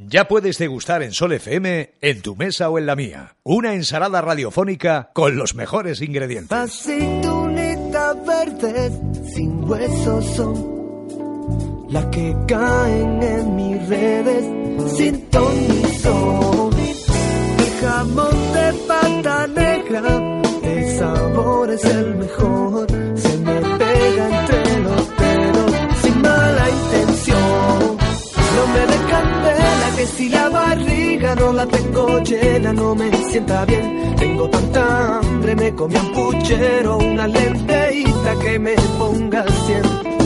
Ya puedes degustar en Sol FM, en tu mesa o en la mía, una ensalada radiofónica con los mejores ingredientes. Verdes sin huesos son las que caen en mis redes sin ton ni son. El jamón de pata negra, el sabor es el mejor, que si la barriga no la tengo llena no me sienta bien. Tengo tanta hambre, me comí un puchero, una lenteíta que me ponga cien.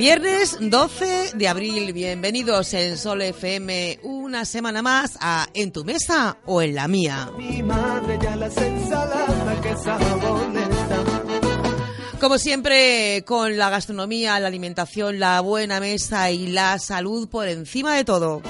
Viernes 12 de abril, bienvenidos en Sol FM una semana más a En tu mesa o en la mía. Mi madre ya las ensaladas que. Como siempre, con la gastronomía, la alimentación, la buena mesa y la salud por encima de todo.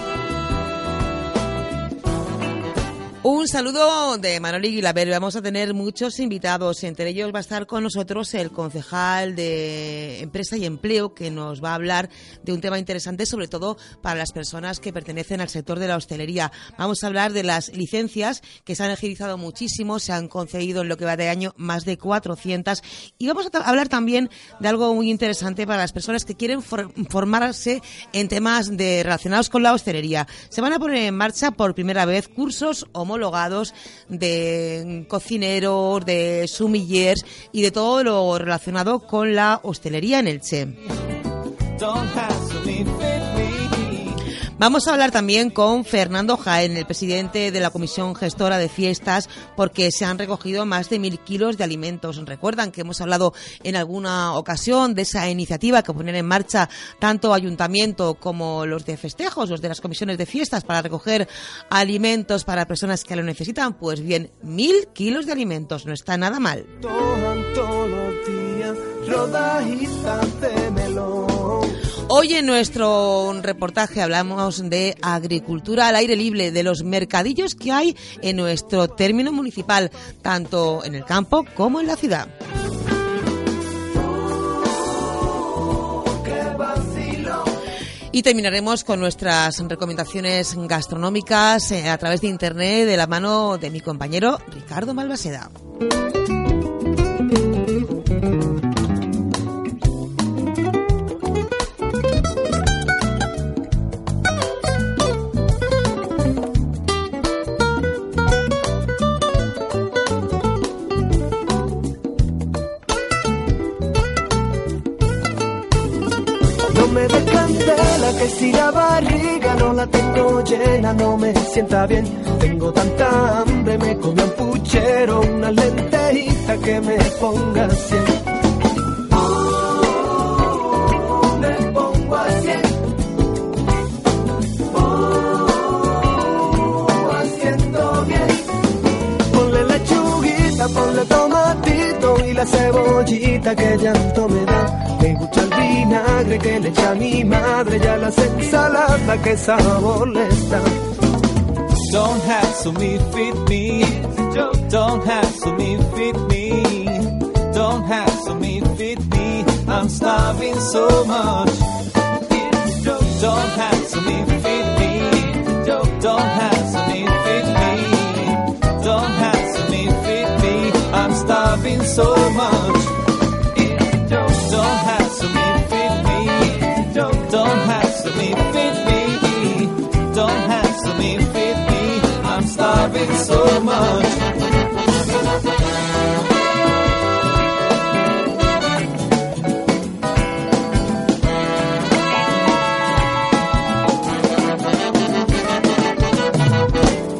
Un saludo de Manoli Guilaber. Vamos a tener muchos invitados. Entre ellos va a estar con nosotros el concejal de Empresa y Empleo, que nos va a hablar de un tema interesante, sobre todo para las personas que pertenecen al sector de la hostelería. Vamos a hablar de las licencias que se han agilizado muchísimo, se han concedido en lo que va de año más de 400. Y vamos a hablar también de algo muy interesante para las personas que quieren for formarse en temas de, relacionados con la hostelería. Se van a poner en marcha por primera vez cursos homologados de cocineros, de sumillers y de todo lo relacionado con la hostelería en Elche. Vamos a hablar también con Fernando Jaén, el presidente de la Comisión Gestora de Fiestas, porque se han recogido más de mil kilos de alimentos. Recuerdan que hemos hablado en alguna ocasión de esa iniciativa que ponen en marcha tanto ayuntamiento como los de festejos, los de las comisiones de fiestas para recoger alimentos para personas que lo necesitan. Pues bien, mil kilos de alimentos, no está nada mal. Hoy en nuestro reportaje hablamos de agricultura al aire libre, de los mercadillos que hay en nuestro término municipal, tanto en el campo como en la ciudad. Y terminaremos con nuestras recomendaciones gastronómicas eh, a través de internet de la mano de mi compañero Ricardo Malvaseda. La tengo llena no me sienta bien. Tengo tanta hambre, me comí un puchero, una lenteíta que me ponga cien. Uh, me pongo a cien. Uh, haciendo bien. Ponle lechuguita, ponle tomatito y la cebollita que llanto me da. Me gusta el vinagre que le echa mi madre y a las ensaladas que sabor les da. Don't hassle me, feed me. Don't hassle me, feed me. Don't hassle me, feed me. I'm starving so much. Don't hassle me, feed me. Don't hassle so much. So much.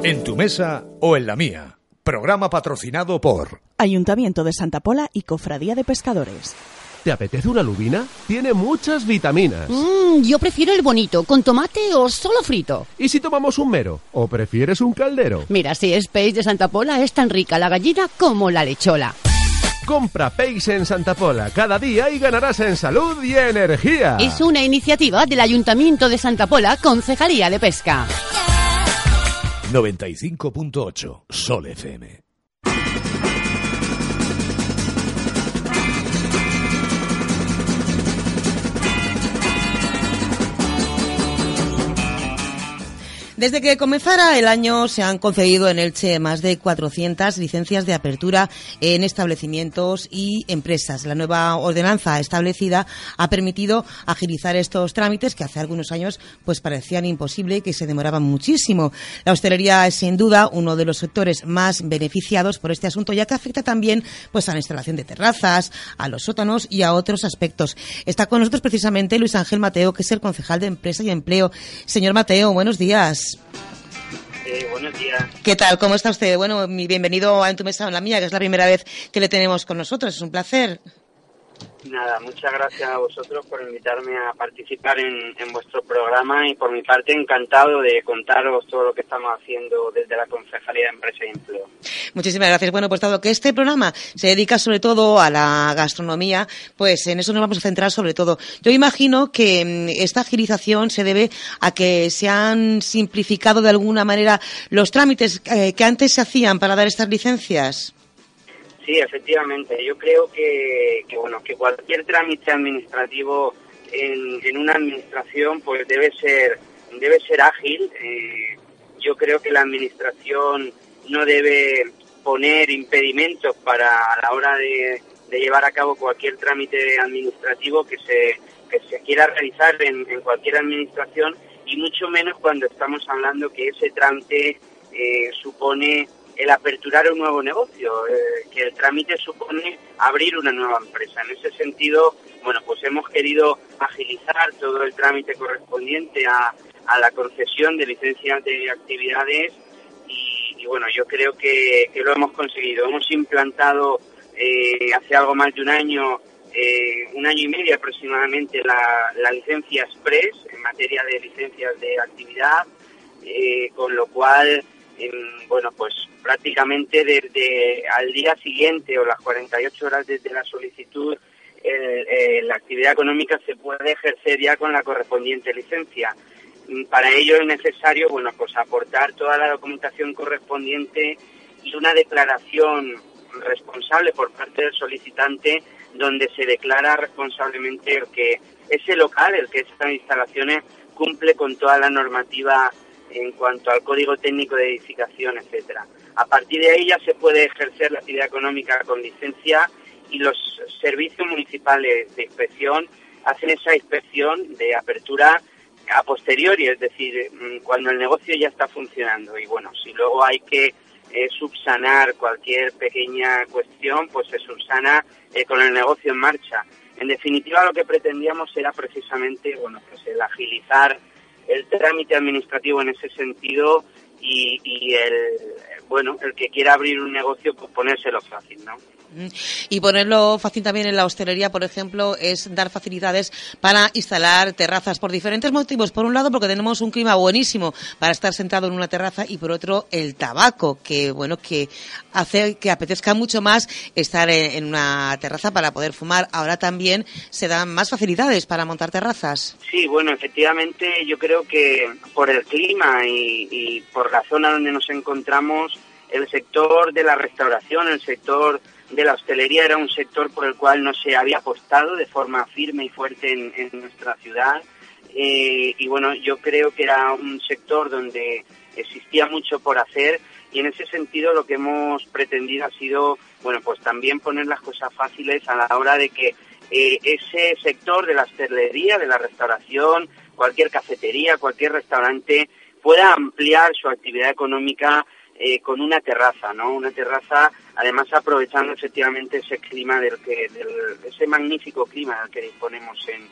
En tu mesa o en la mía. Programa patrocinado por Ayuntamiento de Santa Pola y Cofradía de Pescadores. ¿Te apetece una lubina? Tiene muchas vitaminas. Mmm, yo prefiero el bonito, con tomate o solo frito. ¿Y si tomamos un mero? ¿O prefieres un caldero? Mira, si es peix de Santa Pola es tan rica la gallina como la lechola. Compra peix en Santa Pola cada día y ganarás en salud y energía. Es una iniciativa del Ayuntamiento de Santa Pola, Concejalía de Pesca. 95.8 Sol FM. Desde que comenzara el año se han concedido en Elche más de 400 licencias de apertura en establecimientos y empresas. La nueva ordenanza establecida ha permitido agilizar estos trámites que hace algunos años pues parecían imposible y que se demoraban muchísimo. La hostelería es sin duda uno de los sectores más beneficiados por este asunto ya que afecta también pues a la instalación de terrazas, a los sótanos y a otros aspectos. Está con nosotros precisamente Luis Ángel Mateo, que es el concejal de Empresa y Empleo. Señor Mateo, buenos días. Eh, buenos días. ¿Qué tal? ¿Cómo está usted? Bueno, mi bienvenido a En tu mesa en la mía, que es la primera vez que le tenemos con nosotros. Es un placer. Nada, muchas gracias a vosotros por invitarme a participar en, vuestro programa y por mi parte encantado de contaros todo lo que estamos haciendo desde la Concejalía de Empresa y Empleo. Muchísimas gracias. Bueno, pues dado que este programa se dedica sobre todo a la gastronomía, pues en eso nos vamos a centrar sobre todo. Yo imagino que mm, esta agilización se debe a que se han simplificado de alguna manera los trámites eh, que antes se hacían para dar estas licencias. Sí, efectivamente. Yo creo que, que bueno que cualquier trámite administrativo en, en, una administración pues debe ser debe ser ágil. Eh, yo creo que la administración no debe poner impedimentos para a la hora de, llevar a cabo cualquier trámite administrativo que se que se quiera realizar en, en cualquier administración y mucho menos cuando estamos hablando que ese trámite eh, supone el aperturar un nuevo negocio, eh, que el trámite supone abrir una nueva empresa. En ese sentido, bueno, pues hemos querido agilizar todo el trámite correspondiente a, a la concesión de licencias de actividades y, bueno, yo creo que, lo hemos conseguido. Hemos implantado eh, hace algo más de un año, eh, un año y medio aproximadamente, la, la licencia Express en materia de licencias de actividad, con lo cual bueno, pues prácticamente desde al día siguiente o las 48 horas desde la solicitud, el, eh, la actividad económica se puede ejercer ya con la correspondiente licencia. Para ello es necesario, bueno, pues aportar toda la documentación correspondiente y una declaración responsable por parte del solicitante donde se declara responsablemente el que ese local, el que estas instalaciones cumple con toda la normativa en cuanto al código técnico de edificación, etcétera. A partir de ahí ya se puede ejercer la actividad económica con licencia y los servicios municipales de inspección hacen esa inspección de apertura a posteriori, es decir, cuando el negocio ya está funcionando. Y bueno, si luego hay que eh, subsanar cualquier pequeña cuestión, pues se subsana eh, con el negocio en marcha. En definitiva, lo que pretendíamos era precisamente, bueno, pues el agilizar el trámite administrativo en ese sentido y, y el bueno el que quiera abrir un negocio pues ponérselo fácil no y ponerlo fácil también en la hostelería, por ejemplo, es dar facilidades para instalar terrazas por diferentes motivos. Por un lado, porque tenemos un clima buenísimo para estar sentado en una terraza y por otro, el tabaco, que bueno, que hace que apetezca mucho más estar en una terraza para poder fumar. Ahora también se dan más facilidades para montar terrazas. Sí, bueno, efectivamente, yo creo que por el clima y, y por la zona donde nos encontramos, el sector de la restauración, el sector de la hostelería era un sector por el cual no se había apostado de forma firme y fuerte en, en nuestra ciudad. Eh, y bueno, yo creo que era un sector donde existía mucho por hacer y en ese sentido lo que hemos pretendido ha sido, bueno, pues también poner las cosas fáciles a la hora de que eh, ese sector de la hostelería, de la restauración, cualquier cafetería, cualquier restaurante pueda ampliar su actividad económica eh, con una terraza, ¿no? Una terraza, además aprovechando efectivamente ese clima del que, del, ese magnífico clima del que disponemos en,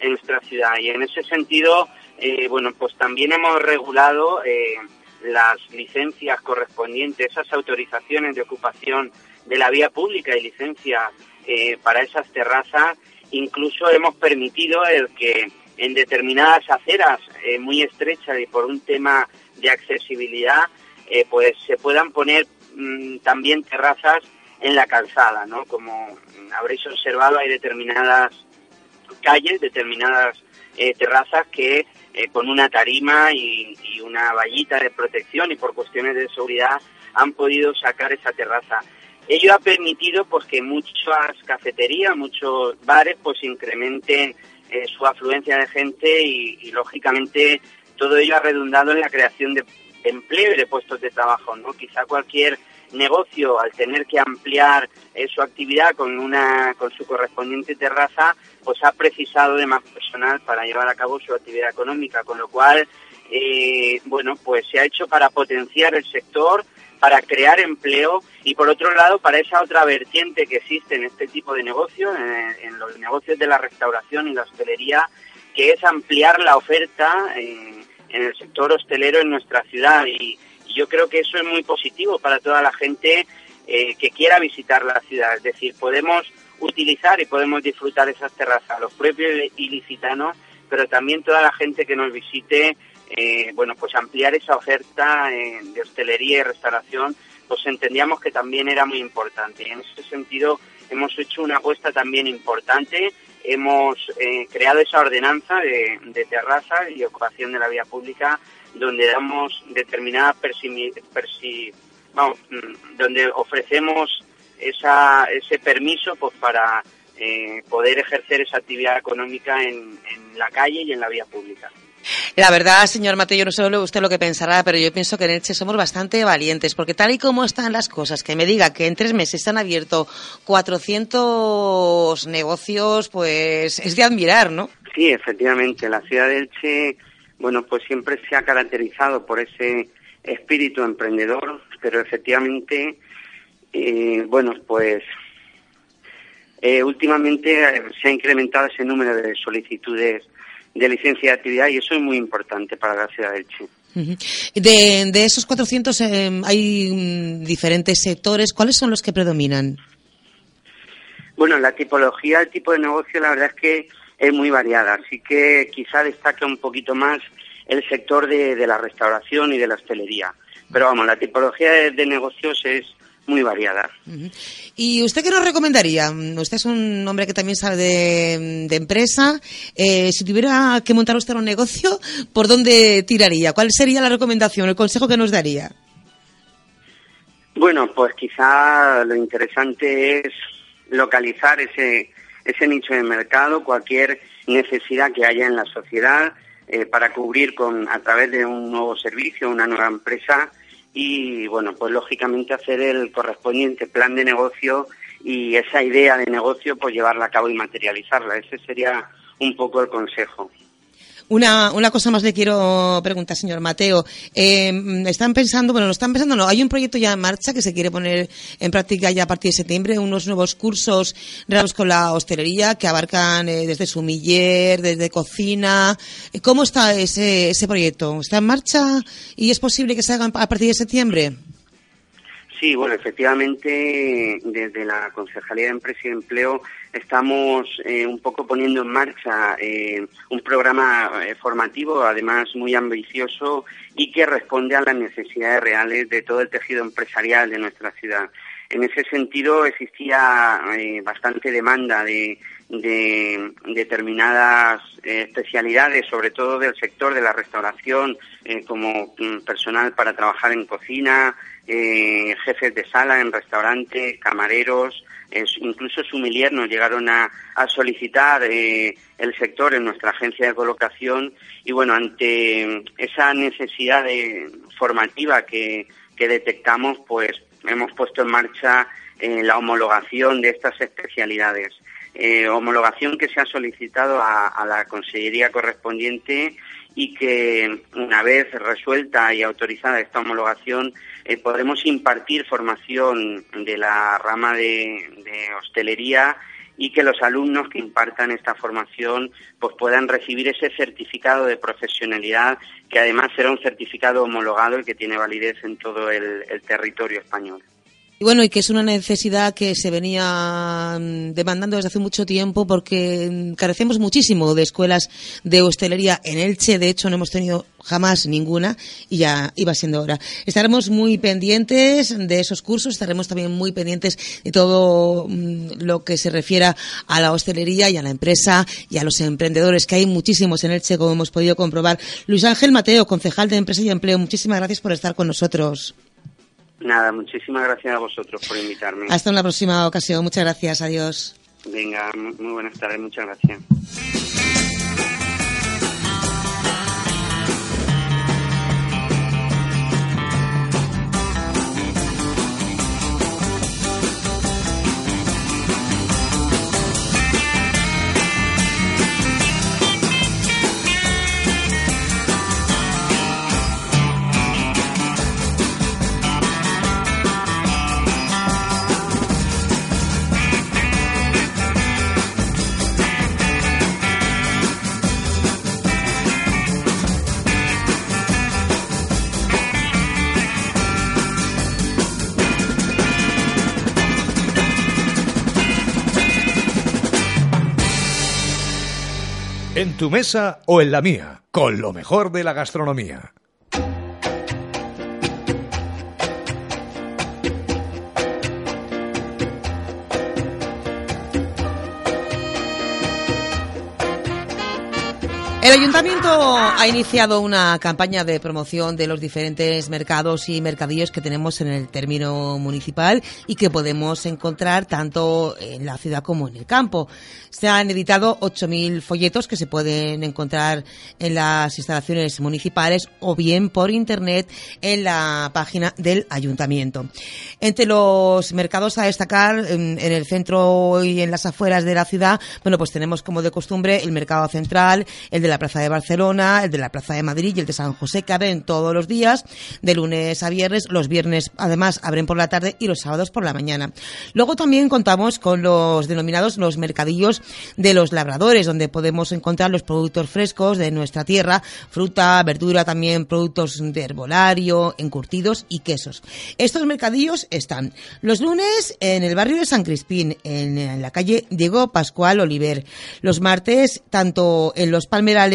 en nuestra ciudad. Y en ese sentido, eh, bueno, pues también hemos regulado eh, las licencias correspondientes, esas autorizaciones de ocupación de la vía pública y licencia eh, para esas terrazas. Incluso hemos permitido el que en determinadas aceras eh, muy estrechas y por un tema de accesibilidad, pues se puedan poner mm, también terrazas en la calzada, ¿no? Como habréis observado, hay determinadas calles, determinadas terrazas que con una tarima y, y una vallita de protección y por cuestiones de seguridad han podido sacar esa terraza. Ello ha permitido pues que muchas cafeterías, muchos bares pues incrementen eh, su afluencia de gente y, lógicamente todo ello ha redundado en la creación de empleo y de puestos de trabajo, ¿no? Quizá cualquier negocio al tener que ampliar eh, su actividad con una con su correspondiente terraza, pues ha precisado de más personal para llevar a cabo su actividad económica, con lo cual eh, bueno, pues se ha hecho para potenciar el sector, para crear empleo y por otro lado para esa otra vertiente que existe en este tipo de negocios, en, los negocios de la restauración y la hostelería, que es ampliar la oferta en, el sector hostelero en nuestra ciudad y, yo creo que eso es muy positivo para toda la gente eh, que quiera visitar la ciudad, es decir, podemos utilizar y podemos disfrutar esas terrazas, los propios ilicitanos, pero también toda la gente que nos visite eh, bueno, pues ampliar esa oferta eh, de hostelería y restauración, pues entendíamos que también era muy importante. Y en ese sentido hemos hecho una apuesta también importante, hemos eh, creado esa ordenanza de, terrazas y ocupación de la vía pública donde damos determinada vamos, mm, donde ofrecemos ese permiso pues para poder ejercer esa actividad económica en la calle y en la vía pública. La verdad, señor Mateo, yo no sé usted lo que pensará, pero yo pienso que en Elche somos bastante valientes, porque tal y como están las cosas, que me diga que en tres meses se han abierto 400 negocios, pues es de admirar, ¿no? Sí, efectivamente. La ciudad de Elche, bueno, pues siempre se ha caracterizado por ese espíritu emprendedor, pero efectivamente, eh, bueno, pues eh, últimamente se ha incrementado ese número de solicitudes de licencia de actividad y eso es muy importante para la ciudad de Elche. de, de, esos 400 eh, hay mm, diferentes sectores. ¿Cuáles son los que predominan? Bueno, la tipología, el tipo de negocio, la verdad es que es muy variada. Así que quizá destaca un poquito más el sector de, de la restauración y de la hostelería. Pero vamos, la tipología de negocios es muy variada. ¿Y usted qué nos recomendaría? Usted es un hombre que también sabe de, empresa. Eh, si tuviera que montar usted un negocio, ¿por dónde tiraría? ¿Cuál sería la recomendación, el consejo que nos daría? Bueno, pues quizá lo interesante es localizar ese, ese nicho de mercado, cualquier necesidad que haya en la sociedad eh, para cubrir con a través de un nuevo servicio, una nueva empresa, y bueno, pues lógicamente hacer el correspondiente plan de negocio y esa idea de negocio pues llevarla a cabo y materializarla. Ese sería un poco el consejo. Una, una cosa más le quiero preguntar, señor Mateo. Eh, están pensando, bueno, no están pensando, no, hay un proyecto ya en marcha que se quiere poner en práctica ya a partir de septiembre, unos nuevos cursos relacionados con la hostelería que abarcan eh, desde sumiller, desde cocina. ¿Cómo está ese, ese proyecto? ¿Está en marcha y es posible que se haga a partir de septiembre? Sí, bueno, efectivamente, desde la Concejalía de Empresa y Empleo estamos eh, un poco poniendo en marcha eh, un programa eh, formativo, además muy ambicioso y que responde a las necesidades reales de todo el tejido empresarial de nuestra ciudad. En ese sentido, existía bastante demanda de, de determinadas especialidades, sobre todo del sector de la restauración, como mm, personal para trabajar en cocina, eh, jefes de sala en restaurante, camareros, incluso sumilier nos llegaron a, solicitar eh, el sector en nuestra agencia de colocación y bueno, ante esa necesidad de, formativa que, detectamos, pues hemos puesto en marcha eh, la homologación de estas especialidades. homologación que se ha solicitado a, a la consellería correspondiente y que una vez resuelta y autorizada esta homologación eh, podremos impartir formación de la rama de, hostelería y que los alumnos que impartan esta formación pues puedan recibir ese certificado de profesionalidad que además será un certificado homologado y que tiene validez en todo el, el territorio español. Y bueno, y que es una necesidad que se venía mm, demandando desde hace mucho tiempo porque mm, carecemos muchísimo de escuelas de hostelería en Elche. De hecho, no hemos tenido jamás ninguna y ya iba siendo hora. Estaremos muy pendientes de esos cursos, estaremos también muy pendientes de todo mm, lo que se refiera a la hostelería y a la empresa y a los emprendedores, que hay muchísimos en Elche, como hemos podido comprobar. Luis Ángel Mateo, concejal de Empresa y Empleo, muchísimas gracias por estar con nosotros. Nada, muchísimas gracias a vosotros por invitarme. Hasta una próxima ocasión. Muchas gracias. Adiós. Venga, muy buenas tardes, muchas gracias. En tu mesa o en la mía, con lo mejor de la gastronomía. Ayuntamiento ha iniciado una campaña de promoción de los diferentes mercados y mercadillos que tenemos en el término municipal y que podemos encontrar tanto en la ciudad como en el campo. Se han editado 8.000 folletos que se pueden encontrar en las instalaciones municipales o bien por internet en la página del ayuntamiento. Entre los mercados a destacar en, en el centro y en las afueras de la ciudad, bueno, pues tenemos como de costumbre el mercado central, el de la Plaza de Barcelona, el de la Plaza de Madrid y el de San José, que abren todos los días, de lunes a viernes. Los viernes, además, abren por la tarde y los sábados por la mañana. Luego también contamos con los denominados los mercadillos de los labradores, donde podemos encontrar los productos frescos de nuestra tierra, fruta, verdura, también productos de herbolario, encurtidos y quesos. Estos mercadillos están los lunes en el barrio de San Crispín, en la calle Diego Pascual Oliver. Los martes, tanto en los Palmerales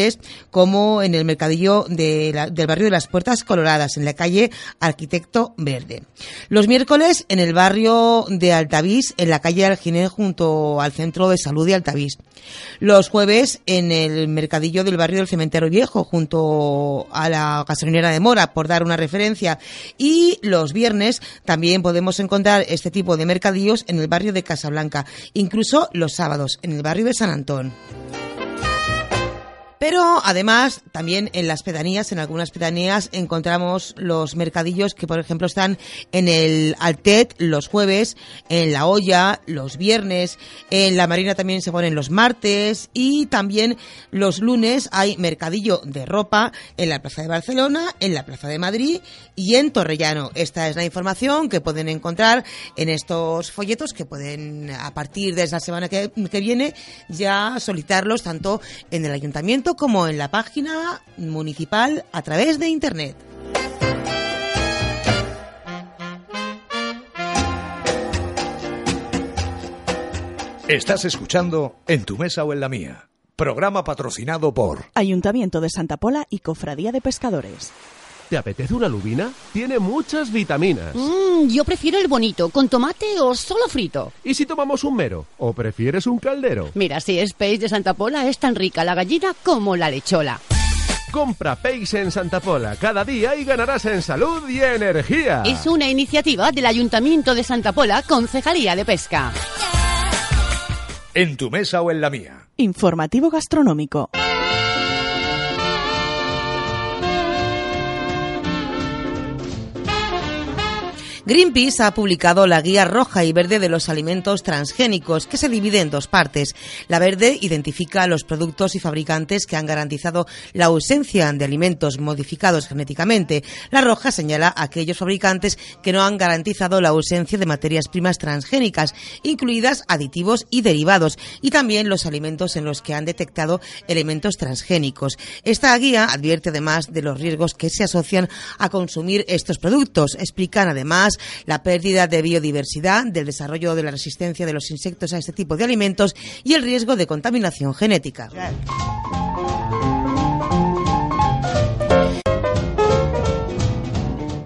como en el mercadillo del barrio de las Puertas Coloradas, en la calle Arquitecto Verde. Los miércoles en el barrio de Altavís, en la calle Alginé, junto al Centro de Salud de Altavís. Los jueves en el mercadillo del barrio del Cementerio Viejo, junto a la gasolinera de Mora, por dar una referencia. Y los viernes también podemos encontrar este tipo de mercadillos en el barrio de Casablanca, incluso los sábados en el barrio de San Antón. Pero además, también en las pedanías, en algunas pedanías, encontramos los mercadillos que, por ejemplo, están en el Altet los jueves, en La Olla los viernes, en La Marina también se ponen los martes y también los lunes hay mercadillo de ropa en la Plaza de Barcelona, en la Plaza de Madrid y en Torrellano. Esta es la información que pueden encontrar en estos folletos que pueden, a partir de esa semana que, que viene, ya solicitarlos tanto en el ayuntamiento como en la página municipal a través de Internet. Estás escuchando En tu mesa o en la mía. Programa patrocinado por Ayuntamiento de Santa Pola y Cofradía de Pescadores. ¿Te apetece una lubina? Tiene muchas vitaminas. Mmm, yo prefiero el bonito, con tomate o solo frito. ¿Y si tomamos un mero? ¿O prefieres un caldero? Mira, si es peix de Santa Pola, es tan rica la gallina como la lechola. Compra Peix en Santa Pola cada día y ganarás en salud y energía. Es una iniciativa del Ayuntamiento de Santa Pola, Concejalía de Pesca. En tu mesa o en la mía. Informativo gastronómico. Greenpeace ha publicado la guía roja y verde de los alimentos transgénicos, que se divide en dos partes. La verde identifica los productos y fabricantes que han garantizado la ausencia de alimentos modificados genéticamente. La roja señala a aquellos fabricantes que no han garantizado la ausencia de materias primas transgénicas, incluidas aditivos y derivados, y también los alimentos en los que han detectado elementos transgénicos. Esta guía advierte además de los riesgos que se asocian a consumir estos productos. Explican además la pérdida de biodiversidad, del desarrollo de la resistencia de los insectos a este tipo de alimentos y el riesgo de contaminación genética.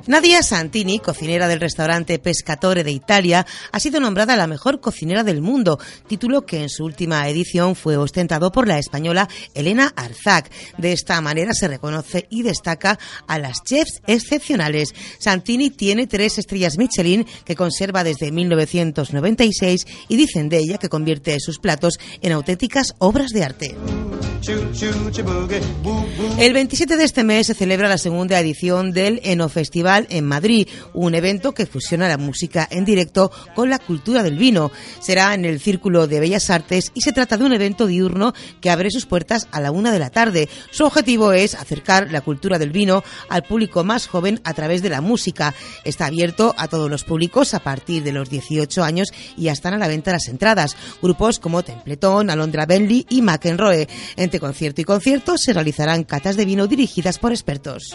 Nadia Santini, cocinera del restaurante Pescatore de Italia, ha sido nombrada la mejor cocinera del mundo, título que en su última edición fue ostentado por la española Elena Arzac. De esta manera se reconoce y destaca a las chefs excepcionales. Santini tiene tres estrellas Michelin que conserva desde 1996 y dicen de ella que convierte sus platos en auténticas obras de arte. El 27 de este mes se celebra la segunda edición del Eno En Madrid, un evento que fusiona la música en directo con la cultura del vino. Será en el Círculo de Bellas Artes y se trata de un evento diurno que abre sus puertas a la una de la tarde. Su objetivo es acercar la cultura del vino al público más joven a través de la música. Está abierto a todos los públicos a partir de los 18 años y ya están a la venta las entradas. Grupos como Templeton, Alondra Bentley y McEnroe. Entre concierto y concierto se realizarán catas de vino dirigidas por expertos.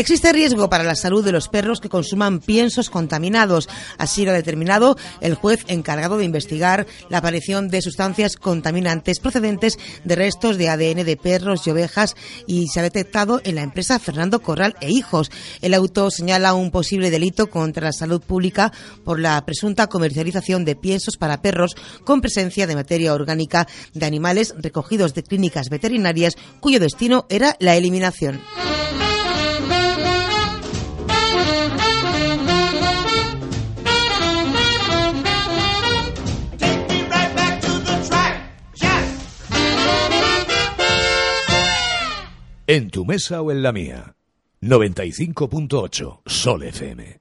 Existe riesgo para la salud de los perros que consuman piensos contaminados. Así lo ha determinado el juez encargado de investigar la aparición de sustancias contaminantes procedentes de restos de ADN de perros y ovejas y se ha detectado en la empresa Fernando Corral e Hijos. El auto señala un posible delito contra la salud pública por la presunta comercialización de piensos para perros con presencia de materia orgánica de animales recogidos de clínicas veterinarias cuyo destino era la eliminación. En tu mesa o en la mía. 95.8 Sol FM.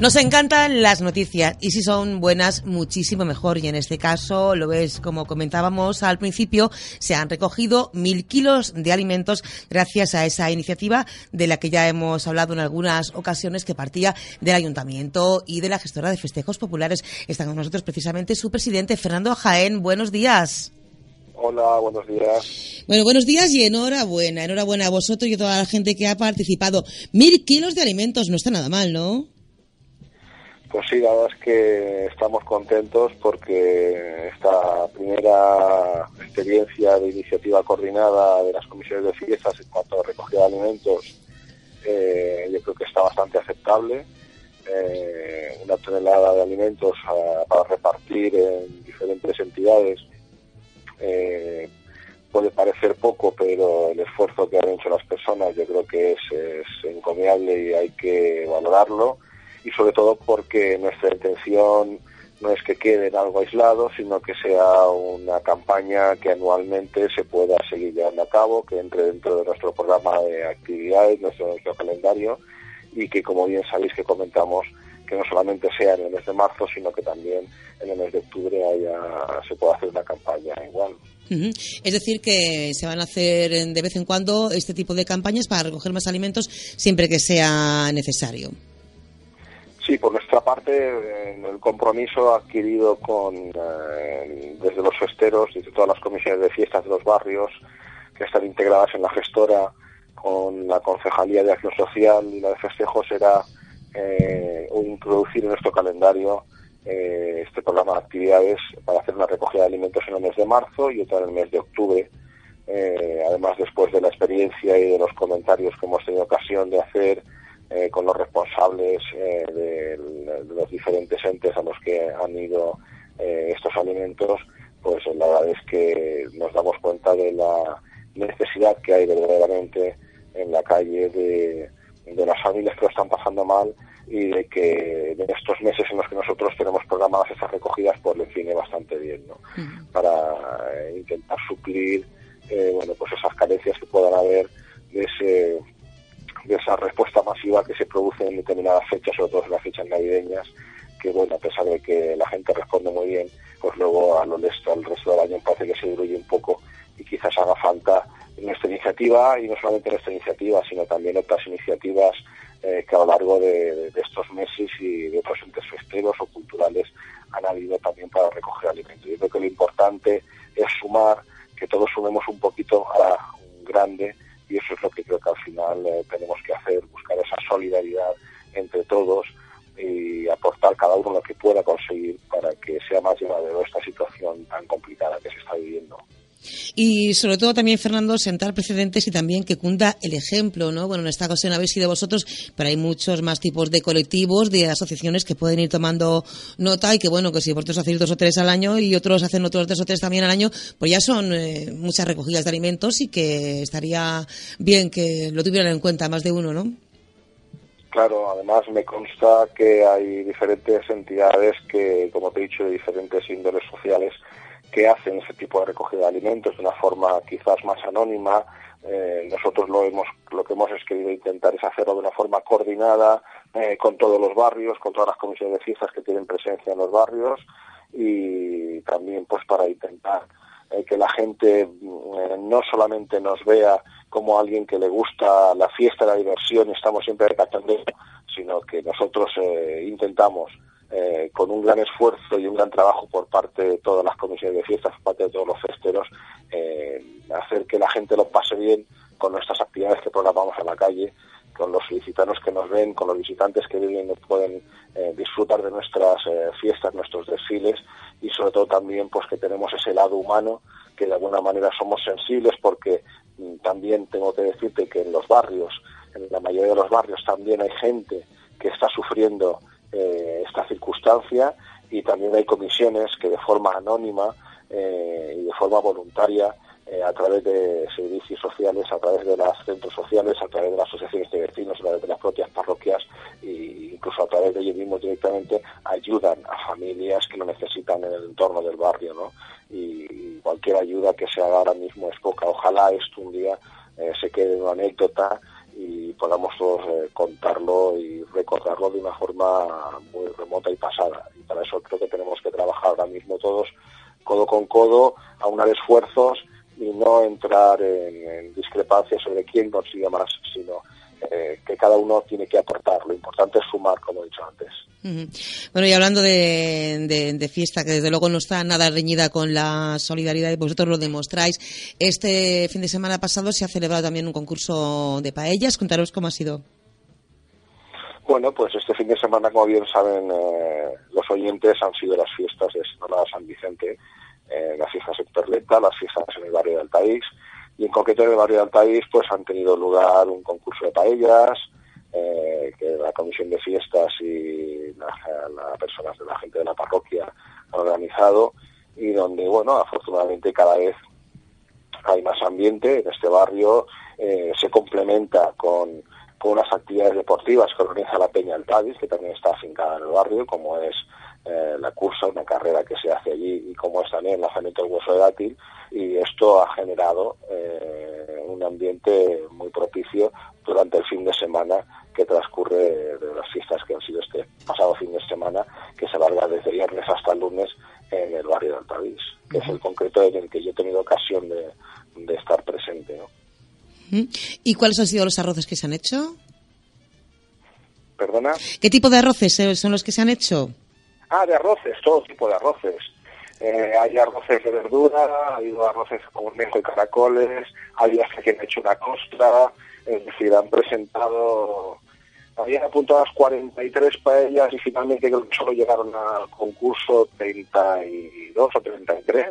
Nos encantan las noticias y si son buenas, muchísimo mejor. Y en este caso, lo ves como comentábamos al principio, se han recogido mil kilos de alimentos gracias a esa iniciativa de la que ya hemos hablado en algunas ocasiones que partía del ayuntamiento y de la gestora de festejos populares. Está con nosotros precisamente su presidente, Fernando Jaén. Buenos días. Hola, buenos días. Bueno, buenos días y enhorabuena. Enhorabuena a vosotros y a toda la gente que ha participado. Mil kilos de alimentos, no está nada mal, ¿no? Pues sí, la verdad es que estamos contentos porque esta primera experiencia de iniciativa coordinada de las comisiones de fiestas en cuanto a recogida de alimentos, eh, yo creo que está bastante aceptable. Eh, una tonelada de alimentos ah, para repartir en diferentes entidades eh, puede parecer poco, pero el esfuerzo que han hecho las personas yo creo que es, es encomiable y hay que valorarlo y sobre todo porque nuestra intención no es que quede en algo aislado, sino que sea una campaña que anualmente se pueda seguir llevando a cabo, que entre dentro de nuestro programa de actividades, nuestro, nuestro calendario, y que, como bien sabéis que comentamos, que no solamente sea en el mes de marzo, sino que también en el mes de octubre haya, se pueda hacer una campaña igual. Es decir, que se van a hacer de vez en cuando este tipo de campañas para recoger más alimentos siempre que sea necesario. Sí, por nuestra parte, el compromiso adquirido con eh, desde los festeros, desde todas las comisiones de fiestas de los barrios, que están integradas en la gestora, con la Concejalía de Acción Social y la de Festejos, era eh, introducir en nuestro calendario eh, este programa de actividades para hacer una recogida de alimentos en el mes de marzo y otra en el mes de octubre. además, después de la experiencia y de los comentarios que hemos tenido ocasión de hacer, eh, con los responsables eh, de, los diferentes entes a los que han ido eh, estos alimentos, pues la verdad es que nos damos cuenta de la necesidad que hay verdaderamente en la calle de, las familias que lo están pasando mal y de que en estos meses en los que nosotros tenemos programadas esas recogidas, pues le viene bastante bien, ¿no? Para eh, intentar suplir, eh, bueno, pues esas carencias que puedan haber de ese de esa respuesta masiva que se produce en determinadas fechas, sobre todo en las fechas navideñas, que bueno, a pesar de que la gente responde muy bien, pues luego a lo resto, al resto del año parece que se diluye un poco y quizás haga falta nuestra iniciativa, y no solamente nuestra iniciativa, sino también otras iniciativas eh, que a lo largo de, estos meses y de otros entes festeros o culturales han habido también para recoger alimentos. Yo creo que lo importante es sumar, que todos sumemos un poquito a un grande y eso es lo que creo que al final eh, tenemos que hacer, buscar esa solidaridad entre todos y aportar cada uno lo que pueda conseguir para que sea más llevadero esta situación tan complicada que se está viviendo. Y sobre todo también, Fernando, sentar precedentes y también que cunda el ejemplo, ¿no? Bueno, en esta ocasión habéis sido vosotros, pero hay muchos más tipos de colectivos, de asociaciones que pueden ir tomando nota y que, bueno, que si vosotros hacéis dos o tres al año y otros hacen otros dos o tres también al año, pues ya son eh, muchas recogidas de alimentos y que estaría bien que lo tuvieran en cuenta más de uno, ¿no? Claro, además me consta que hay diferentes entidades que, como te he dicho, de diferentes índoles sociales que hacen ese tipo de recogida de alimentos de una forma quizás más anónima. Eh, nosotros lo hemos lo que hemos querido intentar es hacerlo de una forma coordinada eh, con todos los barrios, con todas las comisiones de fiestas que tienen presencia en los barrios y también pues para intentar eh, que la gente no solamente nos vea como alguien que le gusta la fiesta, la diversión y estamos siempre recatando, sino que nosotros intentamos eh, con un gran esfuerzo y un gran trabajo por parte de todas las comisiones de fiestas, por parte de todos los festeros, eh, hacer que la gente lo pase bien con nuestras actividades que programamos en la calle, con los solicitanos que nos ven, con los visitantes que vienen y pueden eh, disfrutar de nuestras fiestas, nuestros desfiles y sobre todo también pues que tenemos ese lado humano que de alguna manera somos sensibles porque mm, también tengo que decirte que en los barrios, en la mayoría de los barrios también hay gente que está sufriendo eh, esta circunstancia y también hay comisiones que de forma anónima eh, y de forma voluntaria eh, a través de servicios sociales, a través de los centros sociales, a través de las asociaciones Bueno, y hablando de, fiesta, que desde luego no está nada reñida con la solidaridad y vosotros lo demostráis, este fin de semana pasado se ha celebrado también un concurso de paellas. Contaros cómo ha sido. Bueno, pues este fin de semana, como bien saben eh, los oyentes, han sido las fiestas de Sonora San Vicente, eh, las fiestas en Perleta, las fiestas en el barrio de Altaís, y en concreto en el barrio de Altaís pues han tenido lugar un concurso de paellas, eh, que la comisión de fiestas y las personas de la gente de la parroquia han organizado y donde, bueno, afortunadamente cada vez hay más ambiente en este barrio, eh, se complementa con, con unas actividades deportivas que organiza la Peña Altadis, que también está afincada en el barrio, como es eh, la cursa, una carrera que se hace allí, y como es también el lanzamiento del hueso de dátil, y esto ha generado eh, un ambiente muy propicio durante el fin de semana que transcurre de las fiestas que han sido este pasado fin de semana, que se alarga desde viernes hasta el lunes en el barrio de Altavís, que es el concreto en el que yo he tenido ocasión de, estar presente. ¿Y cuáles han sido los arroces que se han hecho? ¿Perdona? ¿Qué tipo de arroces eh, son los que se han hecho? Ah, de arroces, todo tipo de arroces. Eh, hay arroces de verdura, hay arroces con mejo y caracoles, hay hasta que han hecho una costra, es decir, han presentado, habían apuntadas 43 paellas y finalmente solo llegaron al concurso 32 o 33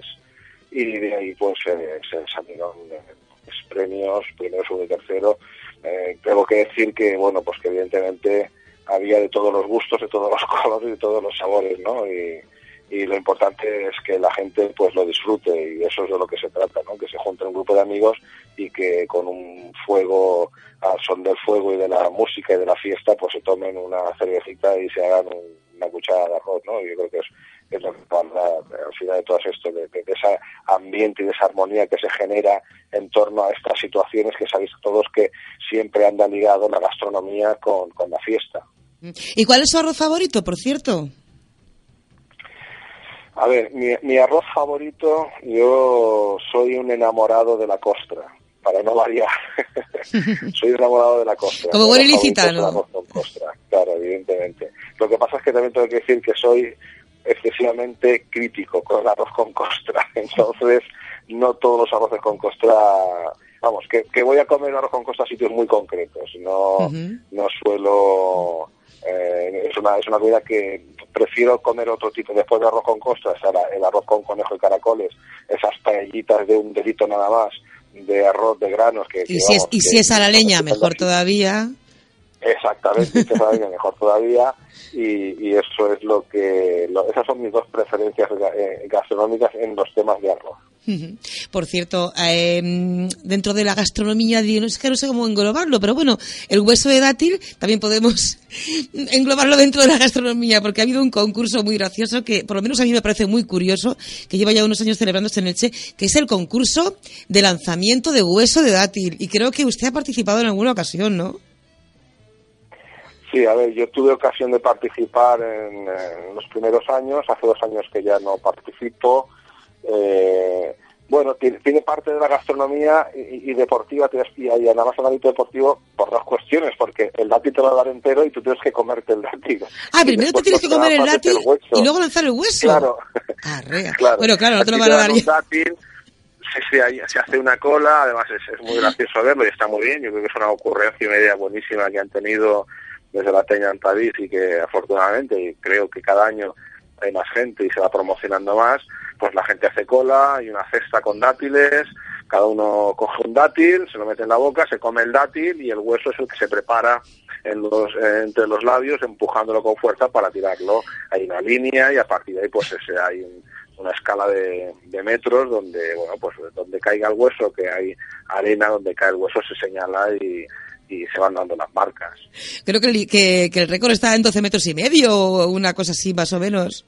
y de ahí pues se salieron eh, pues, premios, primero, segundo y tercero. Eh, tengo que decir que, bueno, pues que evidentemente había de todos los gustos, de todos los colores, de todos los sabores, ¿no? Y, y lo importante es que la gente pues lo disfrute y eso es de lo que se trata, ¿no? Que se junte un grupo de amigos y que con un fuego al son del fuego y de la música y de la fiesta, pues se tomen una cervecita y se hagan una cuchara de arroz, ¿no? Yo creo que es, es lo que habla al final de todo esto, de, de, ese ambiente y de esa armonía que se genera en torno a estas situaciones que sabéis todos que siempre anda ligado la gastronomía con, con la fiesta. ¿Y cuál es su arroz favorito, por cierto? A ver, mi, mi arroz favorito, yo soy un enamorado de la costra, para no variar. soy enamorado de la costra. Como buen ilicitano. arroz con costra, claro, evidentemente. Lo que pasa es que también tengo que decir que soy excesivamente crítico con el arroz con costra. Entonces, no todos los arroces con costra vamos, que, que voy a comer arroz con costra a sitios muy concretos. No, no suelo eh, es, una, es una comida que prefiero comer otro tipo. Después de arroz con costas, el arroz con conejo y caracoles, esas paellitas de un dedito nada más, de arroz de granos. Que, y, si, es, y si es a la leña, mejor todavía. Exactamente, a la leña, mejor todavía. Y, y, eso es lo que. esas son mis dos preferencias eh, gastronómicas en los temas de arroz. Por cierto, eh, dentro de la gastronomía, no sé, no sé cómo englobarlo, pero bueno, el hueso de dátil también podemos englobarlo dentro de la gastronomía, porque ha habido un concurso muy gracioso que, por lo menos a mí me parece muy curioso, que lleva ya unos años celebrándose en Elche, que es el concurso de lanzamiento de hueso de dátil. Y creo que usted ha participado en alguna ocasión, ¿no? Sí, a ver, yo tuve ocasión de participar en, en los primeros años, hace dos años que ya no participo eh, bueno, tiene, parte de la gastronomía y, deportiva y, nada más el ámbito deportivo por dos cuestiones, porque el dátil te lo va a dar entero y tú tienes que comerte el dátil. Ah, primero te tienes que comer el dátil y luego lanzar el hueso. Claro. Ah, claro. Bueno, claro, no te lo van a dar dátil, se, hace una cola, además es, muy gracioso verlo y está muy bien. Yo creo que es una ocurrencia y una idea buenísima que han tenido desde la Teña en y que afortunadamente creo que cada año hay más gente y se va promocionando más pues la gente hace cola y una cesta con dátiles, cada uno coge un dátil, se lo mete en la boca, se come el dátil y el hueso es el que se prepara en los, entre los labios, empujándolo con fuerza para tirarlo. Hay una línea y a partir de ahí pues ese, hay una escala de, metros donde, bueno, pues donde caiga el hueso, que hay arena, donde cae el hueso se señala y, se van dando las marcas. Creo que que, que el récord está en 12 metros y medio o una cosa así más o menos.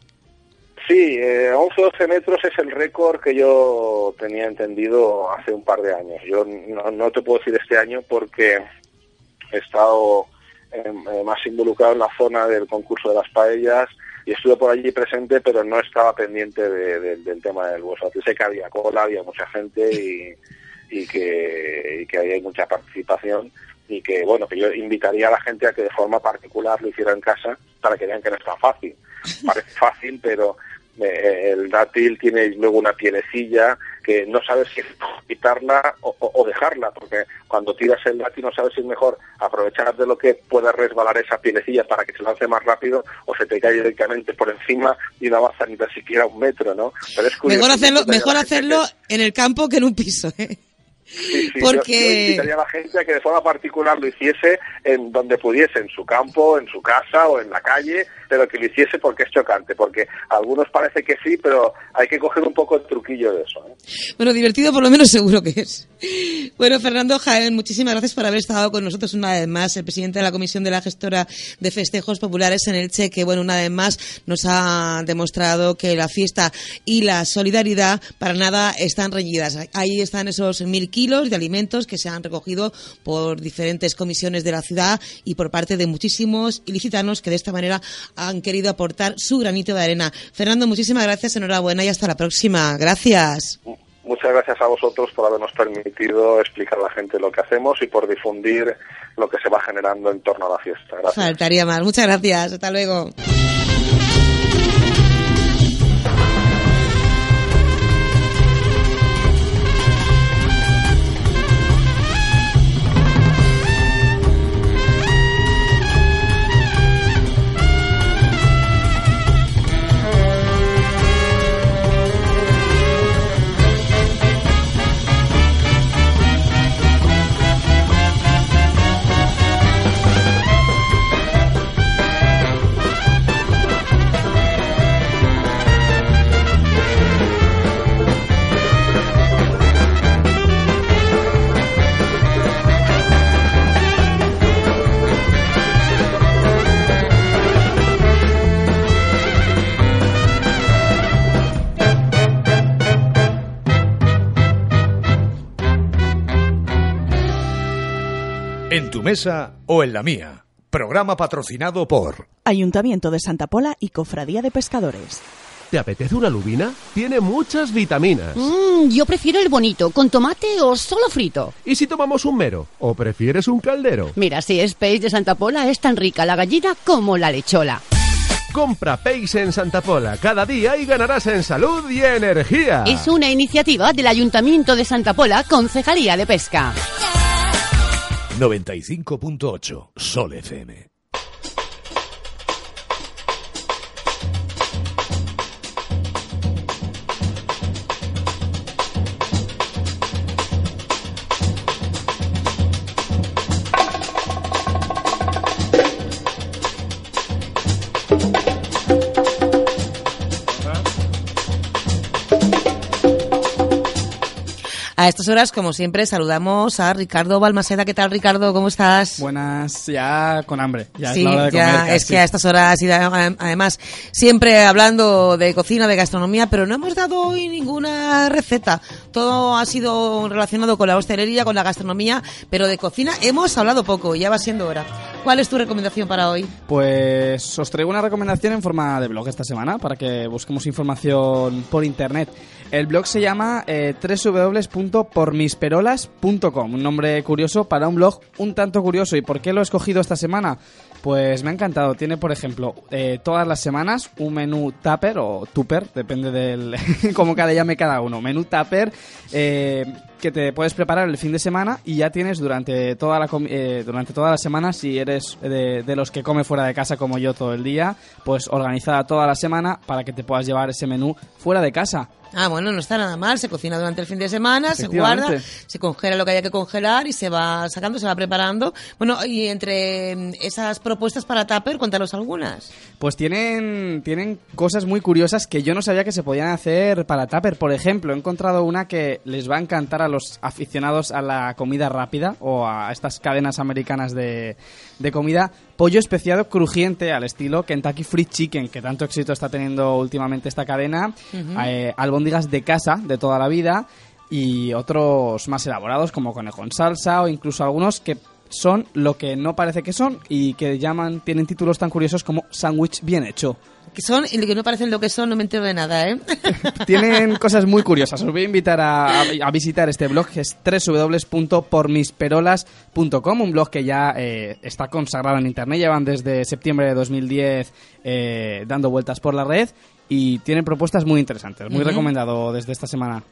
Sí, eh, 11-12 metros es el récord que yo tenía entendido hace un par de años. Yo no, te puedo decir este año porque he estado em, eh, más involucrado en la zona del concurso de las paellas y estuve por allí presente, pero no estaba pendiente del tema del hueso. Sé que había cola, había mucha gente y, y que, y que hay mucha participación y que, bueno, que yo invitaría a la gente a que de forma particular lo hiciera en casa para que vean que no es tan fácil. Parece fácil, pero eh, el dátil tiene luego una pielecilla que no sabes si quitarla o, dejarla, porque cuando tiras el dátil no sabes si es mejor aprovechar de lo que pueda resbalar esa pielecilla para que se lance más rápido o se te cae directamente por encima y no avanza ni siquiera un metro, ¿no? mejor hacerlo, mejor hacerlo en el campo que en un piso, ¿eh? Porque... invitaría a la gente a que de forma particular lo hiciese en donde pudiese, en su campo, en su casa o en la calle, pero que lo hiciese porque es chocante, porque a algunos parece que sí, pero hay que coger un poco el truquillo de eso. ¿eh? Bueno, divertido por lo menos seguro que es. Bueno, Fernando Jaén, muchísimas gracias por haber estado con nosotros una vez más, el presidente de la Comisión de la Gestora de Festejos Populares en Elche, que bueno, una vez más nos ha demostrado que la fiesta y la solidaridad para nada están reñidas. Ahí están esos mil kilos de alimentos que se han recogido por diferentes comisiones de la ciudad y por parte de muchísimos ilicitanos que de esta manera han querido aportar su granito de arena. Fernando, muchísimas gracias, enhorabuena y hasta la próxima. Gracias. Muchas gracias a vosotros por habernos permitido explicar a la gente lo que hacemos y por difundir lo que se va generando en torno a la fiesta. Gracias. Faltaría más. Muchas gracias. Hasta luego. Tu mesa o en la mía. Programa patrocinado por Ayuntamiento de Santa Pola y Cofradía de Pescadores. ¿Te apetece una lubina? Tiene muchas vitaminas. Mmm, yo prefiero el bonito, con tomate o solo frito. ¿Y si tomamos un mero? ¿O prefieres un caldero? Mira, si es peix de Santa Pola es tan rica la gallina como la lechola. Compra Peix en Santa Pola cada día y ganarás en salud y energía. Es una iniciativa del Ayuntamiento de Santa Pola, Concejalía de Pesca. 95.8 Sol FM. A estas horas, como siempre, saludamos a Ricardo Balmaseda. ¿Qué tal, Ricardo? ¿Cómo estás? Buenas, ya con hambre. Ya sí, es la hora de ya comer. es que a estas horas, y además, siempre hablando de cocina, de gastronomía, pero no hemos dado hoy ninguna receta. Todo ha sido relacionado con la hostelería, con la gastronomía, pero de cocina hemos hablado poco, ya va siendo hora. ¿Cuál es tu recomendación para hoy? Pues os traigo una recomendación en forma de blog esta semana para que busquemos información por internet. El blog se llama eh, www.pormisperolas.com, un nombre curioso para un blog un tanto curioso. ¿Y por qué lo he escogido esta semana? Pues me ha encantado. Tiene, por ejemplo, eh, todas las semanas un menú tupper o tupper, depende del cómo cada llame cada uno. Menú tupper eh, que te puedes preparar el fin de semana y ya tienes durante toda la eh, durante toda la semana si eres de, de los que come fuera de casa como yo todo el día, pues organizada toda la semana para que te puedas llevar ese menú fuera de casa. Ah, bueno, no está nada mal. Se cocina durante el fin de semana, se guarda, se congela lo que haya que congelar y se va sacando, se va preparando. Bueno, y entre mm, esas propuestas para Tupper, cuéntanos algunas. Pues tienen, tienen cosas muy curiosas que yo no sabía que se podían hacer para Tupper. Por ejemplo, he encontrado una que les va a encantar a los aficionados a la comida rápida o a estas cadenas americanas de, de comida. Pollo especiado crujiente al estilo Kentucky Fried Chicken, que tanto éxito está teniendo últimamente esta cadena. Eh, albóndigas de casa de toda la vida y otros más elaborados como conejo en salsa o incluso algunos que son lo que no parece que son y que llaman tienen títulos tan curiosos como sándwich bien hecho. Que son y que no parecen lo que son, no me entero de nada, ¿eh? Tienen cosas muy curiosas. Os voy a invitar a, a- visitar este blog que es www.pormisperolas.com, un blog que ya eh, está consagrado en internet. Llevan desde septiembre de 2010 eh, dando vueltas por la red y tienen propuestas muy interesantes. Muy Ujú. recomendado desde esta semana.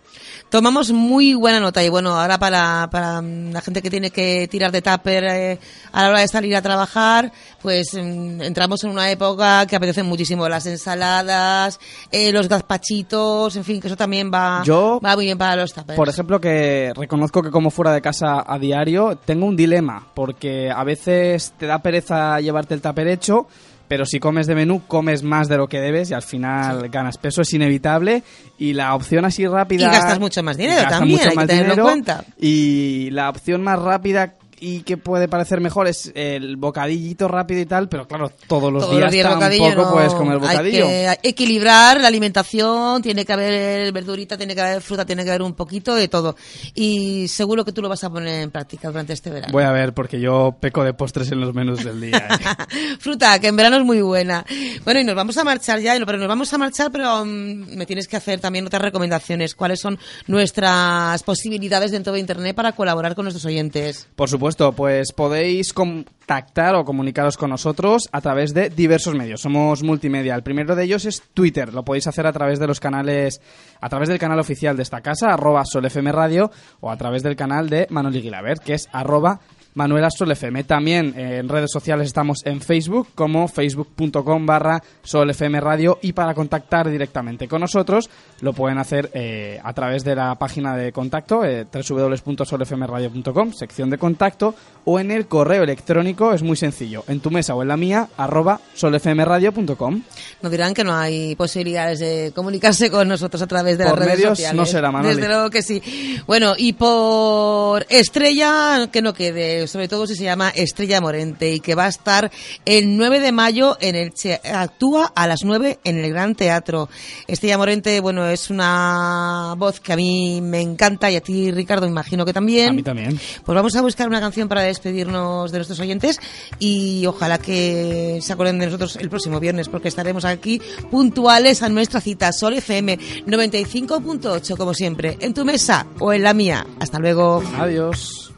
Tomamos muy buena nota y bueno, ahora para, para la gente que tiene que tirar de tupper eh, a la hora de salir a trabajar, pues mm, entramos en una época que apetecen muchísimo las ensaladas, eh, los gazpachitos, en fin, que eso también va, Yo, va muy bien para los tuppers. Por ejemplo, que reconozco que como fuera de casa a diario, tengo un dilema, porque a veces te da pereza llevarte el tupper hecho, pero si comes de menú, comes más de lo que debes y al final ganas peso, es inevitable. Y la opción así rápida... Y gastas mucho más dinero también, hay que tenerlo en cuenta. Y la opción más rápida y que puede parecer mejor es el bocadillito rápido y tal, pero claro, todos los Todos días los días tampoco no. puedes comer bocadillo. Hay que equilibrar la alimentación, tiene que haber verdurita, tiene que haber fruta, tiene que haber un poquito de todo. Y seguro que tú lo vas a poner en práctica durante este verano. Voy a ver, porque yo peco de postres en los menús del día. ¿eh? Fruta, que en verano es muy buena. Bueno, y nos vamos a marchar ya, pero nos vamos a marchar, pero mm, me tienes que hacer también otras recomendaciones. ¿Cuáles son nuestras posibilidades dentro de Internet para colaborar con nuestros oyentes? Por supuesto, pues podéis contactar o comunicaros con nosotros a través de diversos medios. Somos multimedia. El primero de ellos es Twitter. Lo podéis hacer a través de los canales, a través del canal oficial de esta casa, arroba solfm radio, o a través del canal de Manuel Guilabert, que es arroba Manuela Sol FM. También eh, en redes sociales estamos en Facebook como facebook.com barra Sol FM Radio y para contactar directamente con nosotros lo pueden hacer eh, a través de la página de contacto eh, www.solfmradio.com, sección de contacto o en el correo electrónico, es muy sencillo, en tu mesa o en la mía, arroba solfmradio.com. Nos dirán que no hay posibilidades de comunicarse con nosotros a través de Por las redes medios sociales. no será, Manoli. Desde luego que sí. Bueno, y por estrella, que no quede. Eh, sobre todo si se llama Estrella Morente y que va a estar el 9 de mayo en el actúa a las 9 en el Gran Teatro. Estrella Morente, bueno, es una voz que a mí me encanta y a ti, Ricardo, me imagino que también. A mí también. Pues vamos a buscar una canción para despedirnos de nuestros oyentes y ojalá que se acuerden de nosotros el próximo viernes porque estaremos aquí puntuales a nuestra cita Sol FM 95.8 como siempre, en tu mesa o en la mía. Hasta luego. Adiós.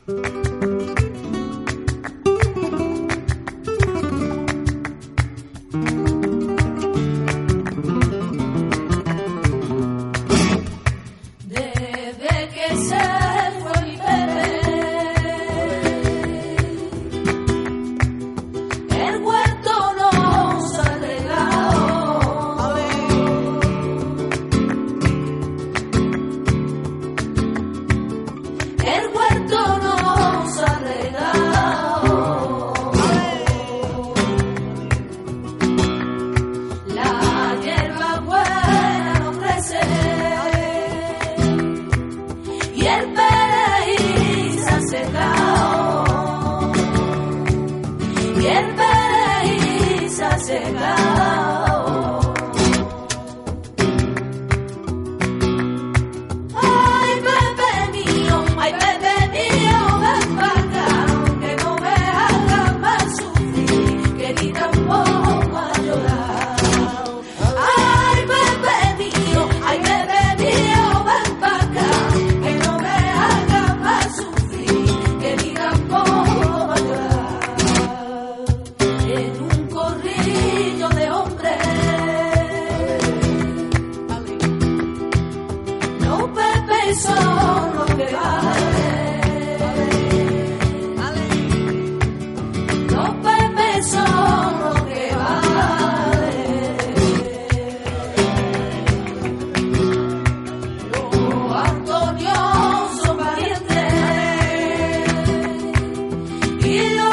you know